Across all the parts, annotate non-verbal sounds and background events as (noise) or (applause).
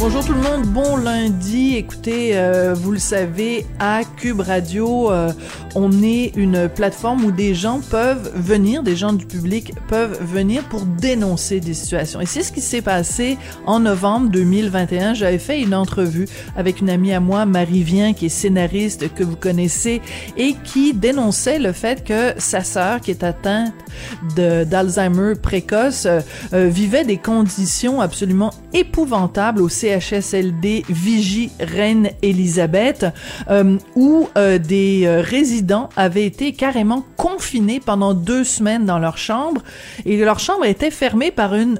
Bonjour tout le monde, bon lundi. Écoutez, euh, vous le savez, à Cube Radio, euh, on est une plateforme où des gens peuvent venir, des gens du public peuvent venir pour dénoncer des situations. Et c'est ce qui s'est passé en novembre 2021. J'avais fait une entrevue avec une amie à moi, Marie Vien, qui est scénariste que vous connaissez et qui dénonçait le fait que sa sœur, qui est atteinte d'Alzheimer précoce, euh, vivait des conditions absolument épouvantables au CHSLD Vigie Reine Elisabeth, euh, où euh, des euh, résidents avaient été carrément confinés pendant deux semaines dans leur chambre. Et leur chambre était fermée par un,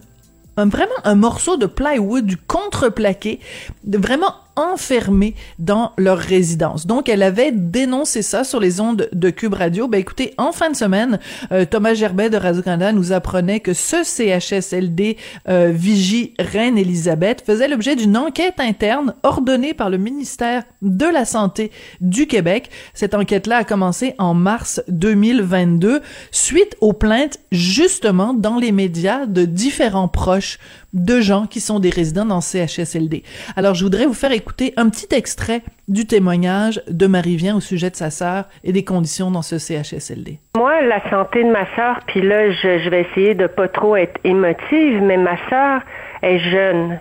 vraiment un morceau de plywood contreplaqué, vraiment enfermés dans leur résidence. Donc, elle avait dénoncé ça sur les ondes de Cube Radio. Ben, écoutez, en fin de semaine, euh, Thomas Gerbet de Radio-Canada nous apprenait que ce CHSLD euh, Vigie Reine-Élisabeth faisait l'objet d'une enquête interne ordonnée par le ministère de la Santé du Québec. Cette enquête-là a commencé en mars 2022 suite aux plaintes justement dans les médias de différents proches de gens qui sont des résidents dans CHSLD. Alors, je voudrais vous faire écouter un petit extrait du témoignage de Marie Vien au sujet de sa sœur et des conditions dans ce CHSLD. Moi, la santé de ma sœur, puis là, je, vais essayer de pas trop être émotive, mais ma sœur est jeune.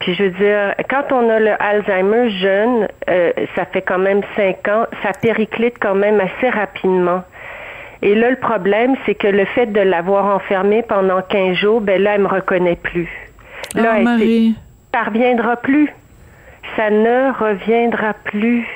Puis je veux dire, quand on a le Alzheimer jeune, euh, ça fait quand même cinq ans, ça périclite quand même assez rapidement. Et là, le problème, c'est que le fait de l'avoir enfermée pendant 15 jours, ben là, elle me reconnaît plus. Là, oh, Marie. Ça reviendra plus. Ça ne reviendra plus.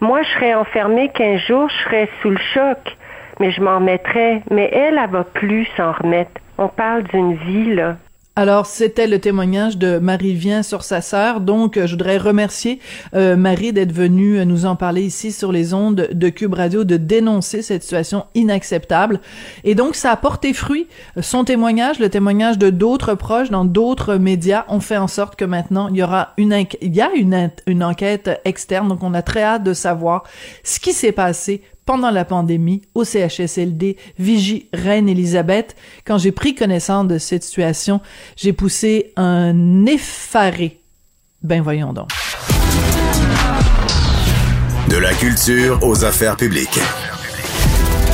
Moi, je serais enfermée 15 jours, je serais sous le choc, mais je m'en remettrais. Mais elle, elle va plus s'en remettre. On parle d'une vie, là. Alors, c'était le témoignage de Marie Vien sur sa sœur. Donc, je voudrais remercier euh, Marie d'être venue nous en parler ici sur les ondes de Cube Radio, de dénoncer cette situation inacceptable. Et donc, ça a porté fruit. Son témoignage, le témoignage de d'autres proches dans d'autres médias ont fait en sorte que maintenant, il y aura a une, une enquête externe. Donc, on a très hâte de savoir ce qui s'est passé pendant la pandémie au CHSLD Vigie Reine-Élisabeth. Quand j'ai pris connaissance de cette situation, j'ai poussé un effaré. Ben voyons donc. De la culture aux affaires publiques.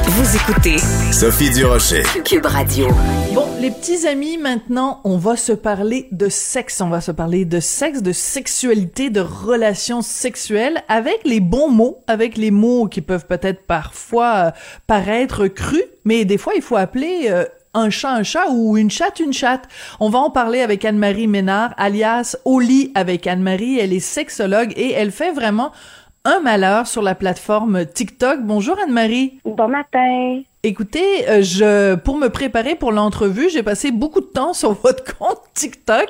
Vous écoutez Sophie Durocher, Cube Radio. Bon, les petits amis, maintenant, on va se parler de sexe. On va se parler de sexe, de sexualité, de relations sexuelles avec les bons mots, avec les mots qui peuvent peut-être parfois euh, paraître crus, mais des fois, il faut appeler euh, un chat un chat ou une chatte une chatte. On va en parler avec Anne-Marie Ménard, alias Oli avec Anne-Marie. Elle est sexologue et elle fait vraiment un malheur sur la plateforme TikTok. Bonjour Anne-Marie. Bon matin. Écoutez, euh, je pour me préparer pour l'entrevue, j'ai passé beaucoup de temps (laughs) sur votre compte TikTok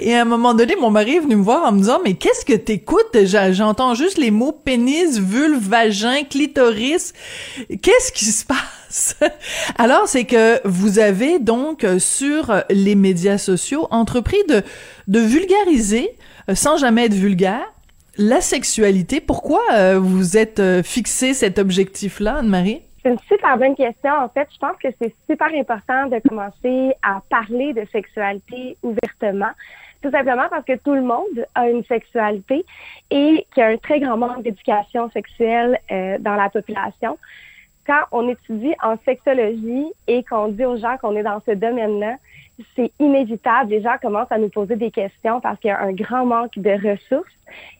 et à un moment donné, mon mari est venu me voir en me disant "Mais qu'est-ce que t'écoutes? J'entends juste les mots pénis, vulve, vagin, clitoris. Qu'est-ce qui se passe Alors, c'est que vous avez donc euh, sur les médias sociaux entrepris de de vulgariser euh, sans jamais être vulgaire la sexualité. Pourquoi euh, vous êtes euh, fixé cet objectif-là, Anne-Marie? C'est une super bonne question. En fait, je pense que c'est super important de commencer à parler de sexualité ouvertement. Tout simplement parce que tout le monde a une sexualité et qu'il y a un très grand manque d'éducation sexuelle euh, dans la population. Quand on étudie en sexologie et qu'on dit aux gens qu'on est dans ce domaine-là, c'est inévitable. Les gens commencent à nous poser des questions parce qu'il y a un grand manque de ressources.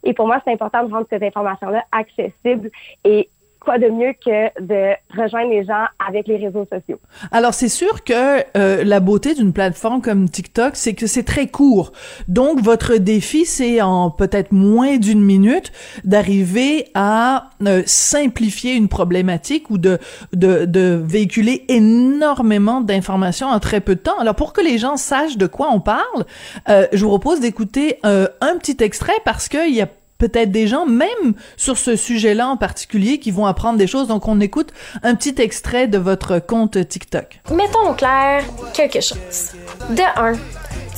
Et pour moi, c'est important de rendre cette information-là accessible et quoi de mieux que de rejoindre les gens avec les réseaux sociaux? Alors c'est sûr que euh, la beauté d'une plateforme comme TikTok, c'est que c'est très court. Donc votre défi, c'est en peut-être moins d'une minute d'arriver à euh, simplifier une problématique ou de, de, de véhiculer énormément d'informations en très peu de temps. Alors pour que les gens sachent de quoi on parle, euh, je vous propose d'écouter un petit extrait parce qu'il y a peut-être des gens, même sur ce sujet-là en particulier, qui vont apprendre des choses. Donc, on écoute un petit extrait de votre compte TikTok. Mettons au clair quelque chose. De un,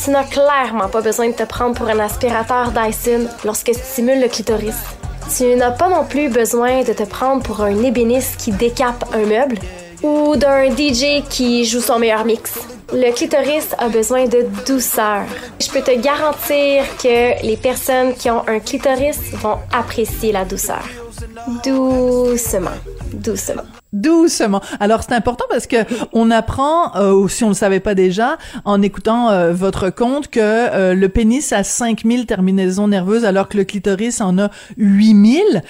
Tu n'as clairement pas besoin de te prendre pour un aspirateur Dyson lorsque tu stimules le clitoris. Tu n'as pas non plus besoin de te prendre pour un ébéniste qui décape un meuble ou d'un DJ qui joue son meilleur mix. Le clitoris a besoin de douceur. Je peux te garantir que les personnes qui ont un clitoris vont apprécier la douceur. Doucement, doucement. Doucement. Alors c'est important parce que on apprend, euh, ou si on le savait pas déjà, en écoutant euh, votre compte, que euh, le pénis a 5000 terminaisons nerveuses alors que le clitoris en a 8000.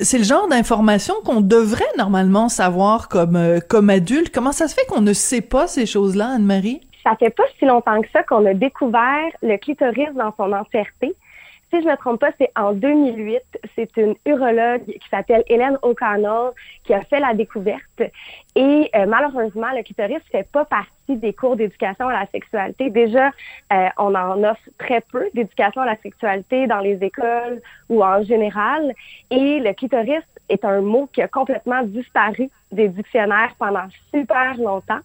c'est le genre d'information qu'on devrait normalement savoir comme comme adulte. Comment ça se fait qu'on ne sait pas ces choses-là, Anne-Marie? Ça fait pas si longtemps que ça qu'on a découvert le clitoris dans son entièreté si je ne me trompe pas, c'est en 2008. C'est une urologue qui s'appelle Hélène O'Connell qui a fait la découverte. Et euh, malheureusement, le clitoris fait pas partie des cours d'éducation à la sexualité. Déjà, euh, on en offre très peu d'éducation à la sexualité dans les écoles ou en général. Et le clitoris est un mot qui a complètement disparu des dictionnaires pendant super longtemps.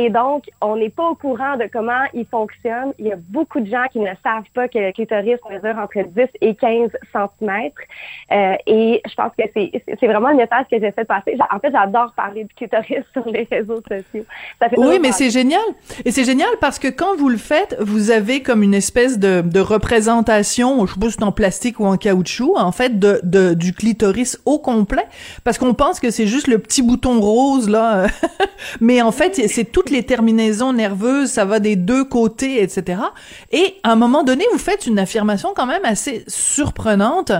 Et donc, on n'est pas au courant de comment il fonctionne. Il y a beaucoup de gens qui ne savent pas que le clitoris mesure entre 10 et 15 cm. Euh, et je pense que c'est vraiment un message que j'essaie de passer. En fait, j'adore parler du clitoris (laughs) sur les réseaux sociaux. oui, mais c'est génial. Et c'est génial parce que quand vous le faites, vous avez comme une espèce de, de représentation, je sais pas si c'est en plastique ou en caoutchouc, en fait, de, de du clitoris au complet. Parce qu'on pense que c'est juste le petit bouton rose, là. (laughs) mais en fait, c'est les terminaisons nerveuses, ça va des deux côtés, etc. Et à un moment donné, vous faites une affirmation quand même assez surprenante.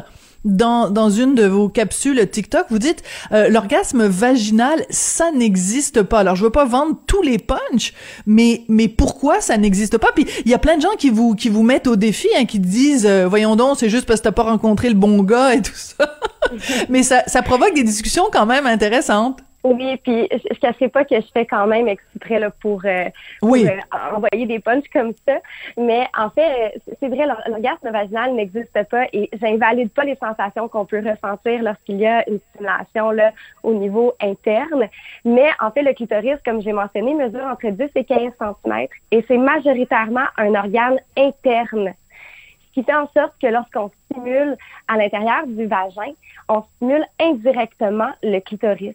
Dans, dans une de vos capsules TikTok, vous dites euh, l'orgasme vaginal, ça n'existe pas. Alors je veux pas vendre tous les punchs, mais mais pourquoi ça n'existe pas? Puis il y a plein de gens qui vous qui vous mettent au défi, hein, qui disent euh, voyons donc, c'est juste parce que t'as pas rencontré le bon gars et tout ça. (laughs) mais ça ça provoque des discussions quand même intéressantes. Oui, puis je ne cacherai pas que je fais quand même exprès là, pour, euh, oui. Euh, envoyer des punchs comme ça. Mais en fait, c'est vrai, l'orgasme vaginal n'existe pas et j'invalide pas les sensations qu'on peut ressentir lorsqu'il y a une stimulation là, au niveau interne. Mais en fait, le clitoris, comme j'ai mentionné, mesure entre 10 et 15 cm et c'est majoritairement un organe interne. Ce qui fait en sorte que lorsqu'on stimule à l'intérieur du vagin, on stimule indirectement le clitoris.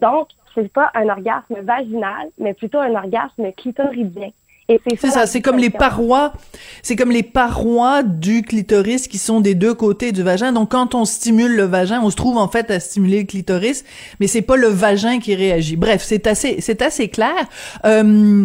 Donc, c'est pas un orgasme vaginal, mais plutôt un orgasme clitoridien. C'est ça, c'est comme les parois, c'est comme les parois du clitoris qui sont des deux côtés du vagin. Donc quand on stimule le vagin, on se trouve en fait à stimuler le clitoris, mais c'est pas le vagin qui réagit. Bref, c'est assez, c'est assez clair. Euh,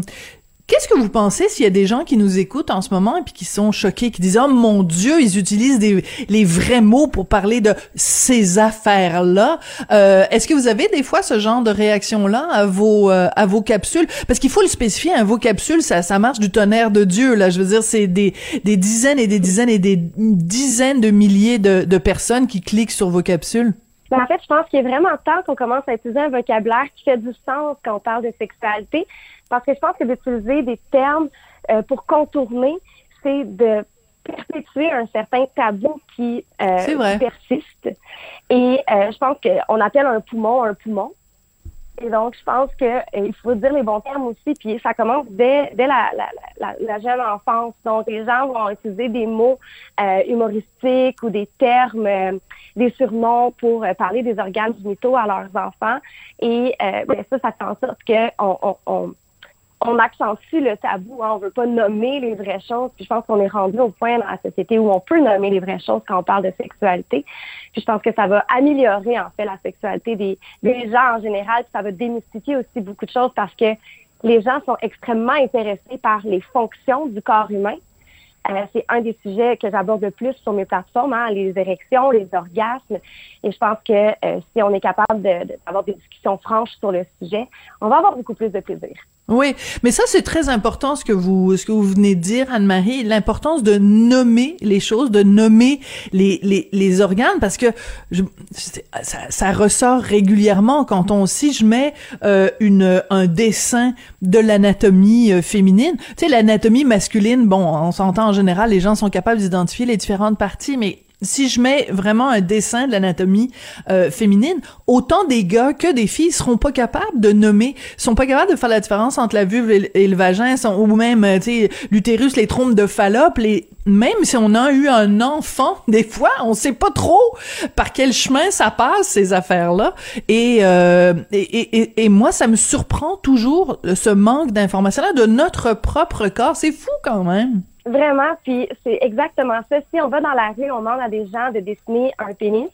Qu'est-ce que vous pensez s'il y a des gens qui nous écoutent en ce moment et puis qui sont choqués, qui disent oh mon Dieu, ils utilisent des, les vrais mots pour parler de ces affaires-là. Euh, Est-ce que vous avez des fois ce genre de réaction-là à vos euh, à vos capsules Parce qu'il faut le spécifier, hein, vos capsules, ça ça marche du tonnerre de Dieu là. Je veux dire, c'est des des dizaines et des dizaines et des dizaines de milliers de, de personnes qui cliquent sur vos capsules. Ben, en fait, je pense qu'il est vraiment temps qu'on commence à utiliser un vocabulaire qui fait du sens quand on parle de sexualité. Parce que je pense que d'utiliser des termes euh, pour contourner, c'est de perpétuer un certain tabou qui euh, persiste. Et euh, je pense qu'on appelle un poumon un poumon. Et donc, je pense qu'il faut dire les bons termes aussi. Puis ça commence dès, dès la, la, la, jeune enfance. Donc, les gens vont utiliser des mots humoristiques ou des termes, des surnoms pour parler des organes génitaux à leurs enfants. Et ben, ça, ça fait en sorte qu'on on on accentue le tabou. Hein. On veut pas nommer les vraies choses. Puis je pense qu'on est rendu au point dans la société où on peut nommer les vraies choses quand on parle de sexualité. Puis je pense que ça va améliorer en fait la sexualité des, des gens en général. Puis ça va démystifier aussi beaucoup de choses parce que les gens sont extrêmement intéressés par les fonctions du corps humain. Euh, c'est un des sujets que j'aborde le plus sur mes plateformes, hein, les érections, les orgasmes. Et je pense que euh, si on est capable d'avoir de, des discussions franches sur le sujet, on va avoir beaucoup plus de plaisir. Oui, mais ça c'est très important ce que vous ce que vous venez de dire Anne-Marie, l'importance de nommer les choses, de nommer les les, les organes parce que je, ça, ressort régulièrement quand on si je mets euh, une un dessin de l'anatomie euh, féminine, tu sais l'anatomie masculine, bon, on s'entend en général les gens sont capables d'identifier les différentes parties mais si je mets vraiment un dessin de l'anatomie euh, féminine, autant des gars que des filles seront pas capables de nommer, sont pas capables de faire la différence entre la vulve et, le vagin, sont, ou même, euh, tu sais, l'utérus, les trompes de Fallope, les, même si on a eu un enfant, (laughs) des fois, on sait pas trop par quel chemin ça passe, ces affaires-là. Et, euh, et, et, et, moi, ça me surprend toujours, ce manque d'informations-là de notre propre corps. C'est fou quand même. Vraiment, puis c'est exactement ça. Si on va dans la rue, on demande à des gens de dessiner un pénis,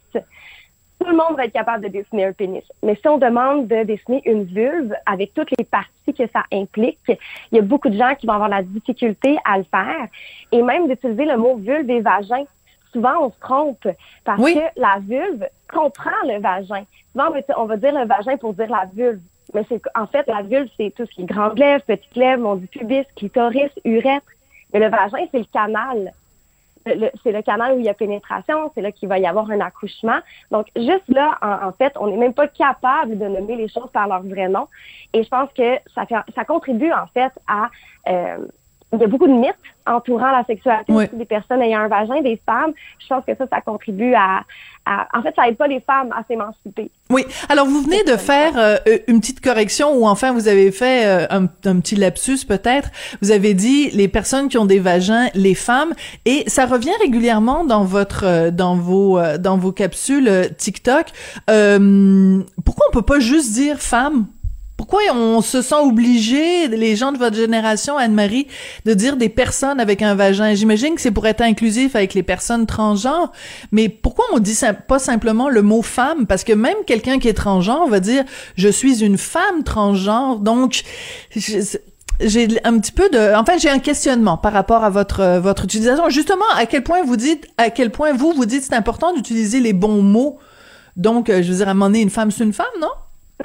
tout le monde va être capable de dessiner un pénis. Mais si on demande de dessiner une vulve avec toutes les parties que ça implique, il y a beaucoup de gens qui vont avoir la difficulté à le faire. Et même d'utiliser le mot vulve et vagin. Souvent, on se trompe parce que la vulve comprend le vagin. Souvent, on va dire le vagin pour dire la vulve. Mais c'est en fait, la vulve, c'est tout ce qui est grande lèvre, petite lèvre, mon pubis, clitoris, urètre. Mais le vagin, c'est le canal. C'est le canal où il y a pénétration, c'est là qu'il va y avoir un accouchement. Donc, juste là, en, fait, on n'est même pas capable de nommer les choses par leur vrai nom. Et je pense que ça, fait, ça contribue, en fait, à... Euh, il y a beaucoup de mythes entourant la sexualité des personnes ayant un vagin, des femmes. Je pense que ça, ça contribue à, en fait, ça aide pas les femmes à s'émanciper. Oui. Alors, vous venez de faire euh, une petite correction ou enfin, vous avez fait euh, un, un, petit lapsus peut-être. Vous avez dit les personnes qui ont des vagins, les femmes, et ça revient régulièrement dans votre, euh, dans vos, dans vos capsules TikTok. pourquoi on peut pas juste dire femme? Pourquoi on se sent obligé, les gens de votre génération, Anne-Marie, de dire des personnes avec un vagin? J'imagine que c'est pour être inclusif avec les personnes transgenres, mais pourquoi on dit pas simplement le mot femme? Parce que même quelqu'un qui est transgenre va dire je suis une femme transgenre, donc j'ai un petit peu de enfin j'ai un questionnement par rapport à votre votre utilisation justement à quel point vous dites à quel point vous vous dites c'est important d'utiliser les bons mots donc euh, je veux dire à un moment donné une femme c'est une femme non?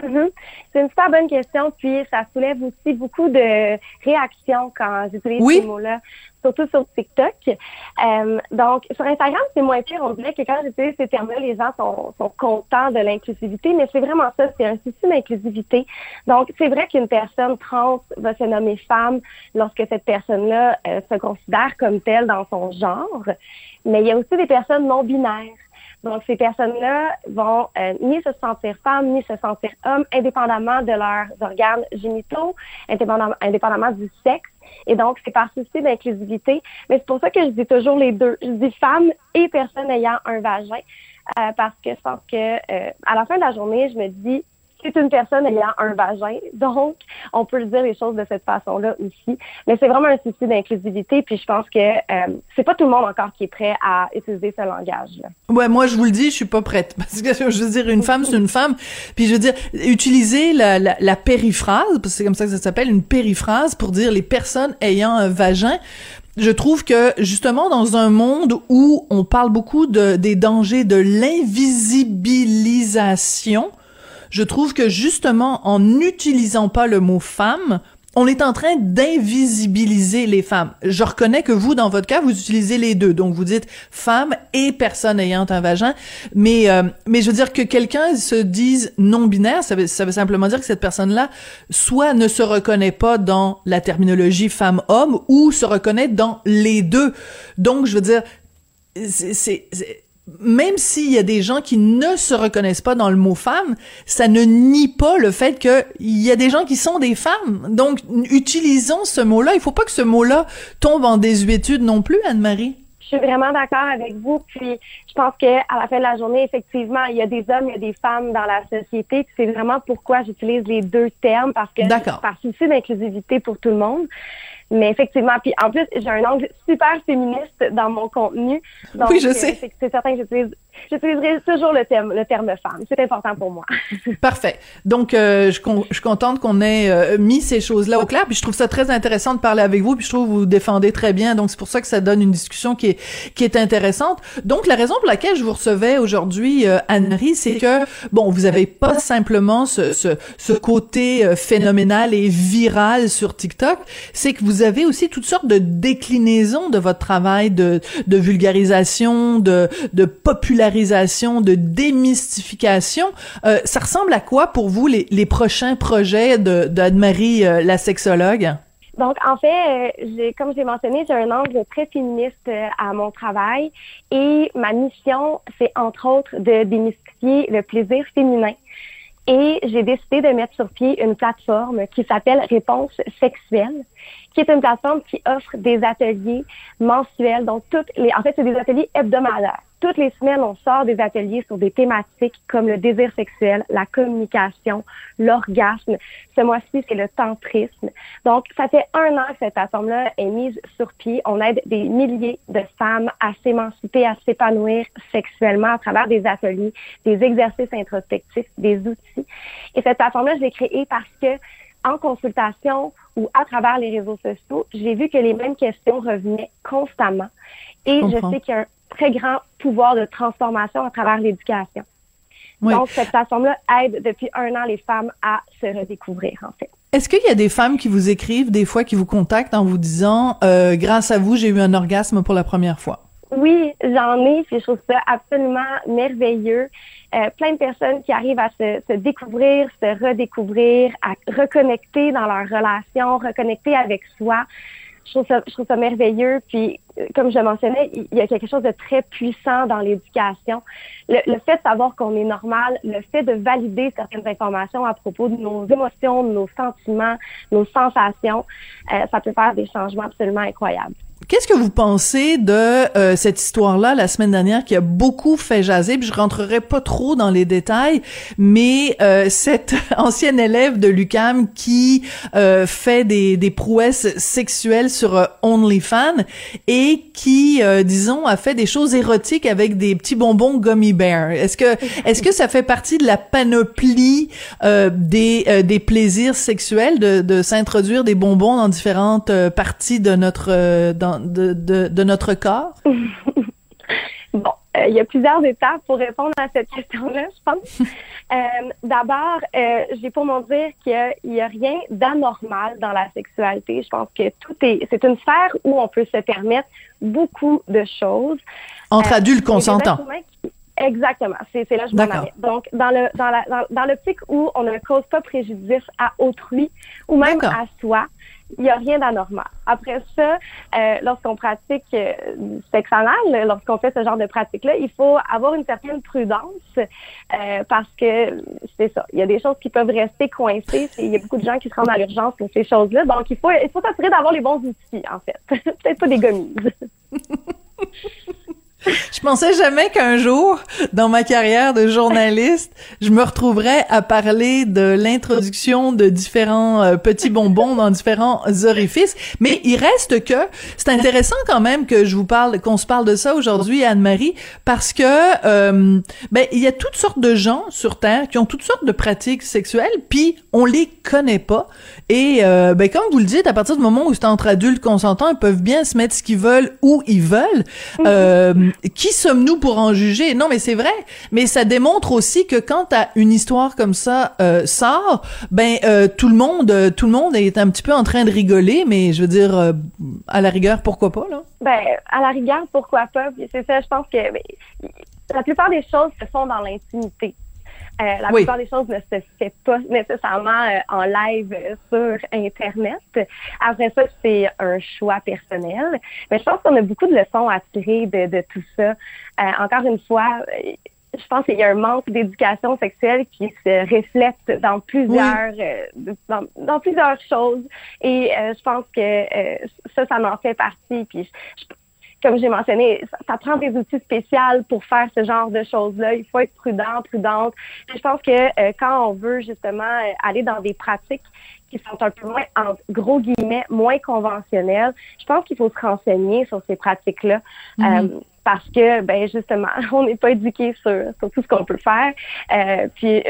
Mm-hmm. C'est une super bonne question, puis ça soulève aussi beaucoup de réactions quand j'utilise ces mots-là, surtout sur TikTok. Euh, donc, sur Instagram, c'est moins pire. On dirait que quand j'utilise ces termes-là, les gens sont, sont contents de l'inclusivité, mais c'est vraiment ça, c'est un souci d'inclusivité. Donc, c'est vrai qu'une personne trans va se nommer femme lorsque cette personne-là euh, se considère comme telle dans son genre, mais il y a aussi des personnes non binaires. Donc, ces personnes-là vont euh, ni se sentir femmes, ni se sentir hommes, indépendamment de leurs organes génitaux, indépendamment, indépendamment du sexe. Et donc, c'est par souci d'inclusivité. Mais c'est pour ça que je dis toujours les deux. Je dis femmes et personnes ayant un vagin. Euh, parce que je pense que euh, à la fin de la journée, je me dis c'est une personne ayant un vagin. Donc, on peut dire les choses de cette façon-là aussi. Mais c'est vraiment un souci d'inclusivité. Puis je pense que euh, c'est pas tout le monde encore qui est prêt à utiliser ce langage-là. Ouais, moi je vous le dis, je suis pas prête. (laughs) Parce que je veux dire, une femme, c'est une femme. Puis je veux dire, utiliser la, la, la périphrase, parce que c'est comme ça que ça s'appelle, une périphrase pour dire les personnes ayant un vagin je trouve que justement dans un monde où on parle beaucoup de, des dangers de l'invisibilisation, je trouve que justement, en n'utilisant pas le mot femme, on est en train d'invisibiliser les femmes. Je reconnais que vous, dans votre cas, vous utilisez les deux. Donc, vous dites femme et personne ayant un vagin. Mais, euh, mais je veux dire que quelqu'un se dise non-binaire, ça veut, ça veut simplement dire que cette personne-là, soit ne se reconnaît pas dans la terminologie femme-homme, ou se reconnaît dans les deux. Donc, je veux dire, c'est même s'il y a des gens qui ne se reconnaissent pas dans le mot femme, ça ne nie pas le fait qu'il y a des gens qui sont des femmes. Donc, utilisons ce mot-là. Il faut pas que ce mot-là tombe en désuétude non plus, Anne-Marie. Je suis vraiment d'accord avec vous. Puis, je pense que à la fin de la journée, effectivement, il y a des hommes, il y a des femmes dans la société. c'est vraiment pourquoi j'utilise les deux termes parce que par souci d'inclusivité pour tout le monde. Mais effectivement, puis en plus, j'ai un angle super féministe dans mon contenu. Donc, oui, je sais. C'est certain que j'utilise J'utiliserai toujours le terme, le terme femme. C'est important pour moi. (laughs) Parfait. Donc, euh, je, je, suis contente qu'on ait euh, mis ces choses-là au clair. Puis je trouve ça très intéressant de parler avec vous. Puis je trouve que vous défendez très bien. Donc, c'est pour ça que ça donne une discussion qui est, qui est intéressante. Donc, la raison pour laquelle je vous recevais aujourd'hui, euh, Anne-Marie, c'est que, bon, vous avez pas simplement ce, ce, ce côté euh, phénoménal et viral sur TikTok. C'est que vous avez aussi toutes sortes de déclinaisons de votre travail de, de vulgarisation, de, de de démystification. Euh, ça ressemble à quoi pour vous les, prochains projets de d'Anne-Marie, euh, la sexologue? Donc, en fait, euh, comme j'ai mentionné, j'ai un angle très féministe à mon travail et ma mission, c'est entre autres de démystifier le plaisir féminin. Et j'ai décidé de mettre sur pied une plateforme qui s'appelle Réponse sexuelle, qui est une plateforme qui offre des ateliers mensuels. Donc, toutes les, en fait, c'est des ateliers hebdomadaires toutes les semaines, on sort des ateliers sur des thématiques comme le désir sexuel, la communication, l'orgasme. Ce mois-ci, c'est le tantrisme. Donc, ça fait un an que cette plateforme-là est mise sur pied. On aide des milliers de femmes à s'émanciper, à s'épanouir sexuellement à travers des ateliers, des exercices introspectifs, des outils. Et cette plateforme-là, je l'ai créée parce que en consultation ou à travers les réseaux sociaux, j'ai vu que les mêmes questions revenaient constamment. Et je, sais qu'il y a un très grand pouvoir de transformation à travers l'éducation. Donc, cette façon-là aide depuis un an les femmes à se redécouvrir, en fait. Est-ce qu'il y a des femmes qui vous écrivent, des fois, qui vous contactent en vous disant euh, Grâce à vous, j'ai eu un orgasme pour la première fois » Oui, j'en ai, puis je trouve ça absolument merveilleux. Euh, plein de personnes qui arrivent à se, se, découvrir, se redécouvrir, à reconnecter dans leur relation, reconnecter avec soi je trouve ça, je trouve ça merveilleux. Puis, euh, comme je le mentionnais, il y a quelque chose de très puissant dans l'éducation. Le, fait de savoir qu'on est normal, le fait de valider certaines informations à propos de nos émotions, de nos sentiments, nos sensations, euh, ça peut faire des changements absolument incroyables. Qu'est-ce que vous pensez de euh, cette histoire-là la semaine dernière qui a beaucoup fait jaser? Puis je rentrerai pas trop dans les détails, mais euh, cette (laughs) ancienne élève de l'UCAM qui euh, fait des, des prouesses sexuelles sur OnlyFans et qui, disons, a fait des choses érotiques avec des petits bonbons gummy bear. Est-ce que est-ce que ça fait partie de la panoplie des des plaisirs sexuels de, de s'introduire des bonbons dans différentes parties de notre dans de, notre corps? (laughs) bon, euh, il y a plusieurs étapes pour répondre à cette question-là, je pense. (laughs) Euh, d'abord, euh, j'ai pour mon dire qu'il n'y a, rien d'anormal dans la sexualité. Je pense que tout est, c'est une sphère où on peut se permettre beaucoup de choses. Entre adultes consentants. Exactement, c'est, là que je m'en Donc, dans le dans la dans, l'optique où on ne cause pas préjudice à autrui ou même à soi, il n'y a rien d'anormal. Après ça, euh, lorsqu'on pratique euh, sexe anal, lorsqu'on fait ce genre de pratique-là, il faut avoir une certaine prudence euh, parce que c'est ça. Il y a des choses qui peuvent rester coincées. Il y a beaucoup de gens qui se rendent à l'urgence pour ces choses-là. Donc, il faut il faut s'assurer d'avoir les bons outils, en fait. (laughs) Peut-être pas des gommises. (laughs) Je pensais jamais qu'un jour, dans ma carrière de journaliste, je me retrouverais à parler de l'introduction de différents euh, petits bonbons dans différents orifices. Mais il reste que c'est intéressant quand même que je vous parle, qu'on se parle de ça aujourd'hui, Anne-Marie, parce que euh, ben il y a toutes sortes de gens sur Terre qui ont toutes sortes de pratiques sexuelles, puis on les connaît pas. Et euh, ben comme vous le dites, à partir du moment où c'est entre adultes consentants, ils peuvent bien se mettre ce qu'ils veulent où ils veulent. Qui sommes-nous pour en juger? Non, mais c'est vrai. Mais ça démontre aussi que quand une histoire comme ça euh, sort, ben euh, tout le monde, euh, tout le monde est un petit peu en train de rigoler. Mais je veux dire, euh, à la rigueur, pourquoi pas là? Ben à la rigueur, pourquoi pas? C'est ça. Je pense que ben, la plupart des choses se font dans l'intimité. Euh, la plupart des choses ne se fait pas nécessairement euh, en live euh, sur Internet. Après ça, c'est un choix personnel. Mais je pense qu'on a beaucoup de leçons à tirer de, de tout ça. encore une fois, je pense qu'il y a un manque d'éducation sexuelle qui se reflète dans plusieurs dans, dans, plusieurs choses et je pense que ça ça en fait partie puis je, comme j'ai mentionné, ça, prend des outils spéciaux pour faire ce genre de choses-là. Il faut être prudent, prudente. je pense que euh, quand on veut justement euh, aller dans des pratiques qui sont un peu moins, en gros guillemets, moins conventionnelles, je pense qu'il faut se renseigner sur ces pratiques-là. Mm-hmm. Euh, parce que, ben justement, (laughs) on n'est pas éduqué sur, sur, tout ce qu'on peut faire. Euh, puis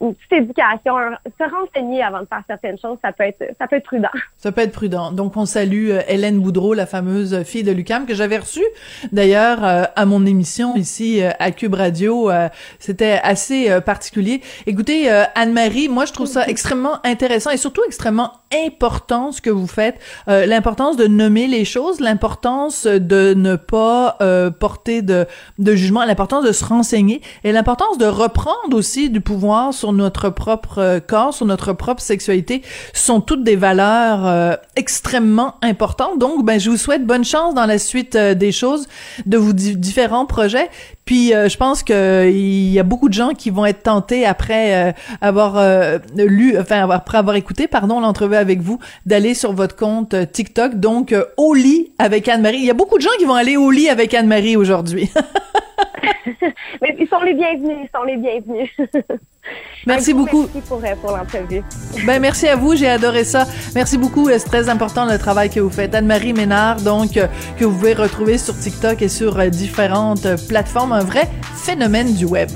une petite éducation, se renseigner avant de faire certaines choses, ça peut être ça peut être prudent. Ça peut être prudent. Donc on salue euh, Hélène Boudreau, la fameuse fille de Lucam que j'avais reçue d'ailleurs euh, à mon émission ici euh, à Cube Radio. C'était assez particulier. Écoutez, Anne-Marie, moi je trouve ça extrêmement intéressant et surtout extrêmement important ce que vous faites, l'importance de nommer les choses, l'importance de ne pas euh, porter de, de jugement, l'importance de se renseigner et l'importance de reprendre aussi du pouvoir sur notre propre euh, corps, sur notre propre sexualité, sont toutes des valeurs euh, extrêmement importantes. Donc, ben, je vous souhaite bonne chance dans la suite des choses, de vos différents projets. Puis euh, je pense que il y a beaucoup de gens qui vont être tentés après euh, avoir euh, lu, enfin après avoir écouté, pardon, l'entrevue avec vous, d'aller sur votre compte TikTok. Donc au lit avec Anne-Marie. Il y a beaucoup de gens qui vont aller au lit avec Anne-Marie aujourd'hui. (laughs) Mais ils sont les bienvenus, ils sont les bienvenus. (laughs) Merci beaucoup. Merci pour, pour l'entrevue. Ben, merci à vous, j'ai adoré ça. Merci beaucoup, c'est très important le travail que vous faites. Anne-Marie Ménard, donc, que vous pouvez retrouver sur TikTok et sur différentes plateformes. Un vrai phénomène du web.